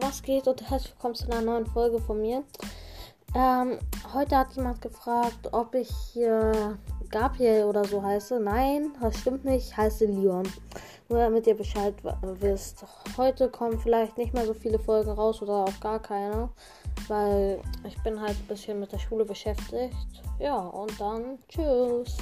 was geht und herzlich willkommen zu einer neuen Folge von mir. Ähm, heute hat jemand gefragt, ob ich hier Gabriel oder so heiße. Nein, das stimmt nicht. Ich heiße Leon. Nur damit ihr Bescheid wisst. Heute kommen vielleicht nicht mehr so viele Folgen raus oder auch gar keine, weil ich bin halt ein bisschen mit der Schule beschäftigt. Ja, und dann tschüss.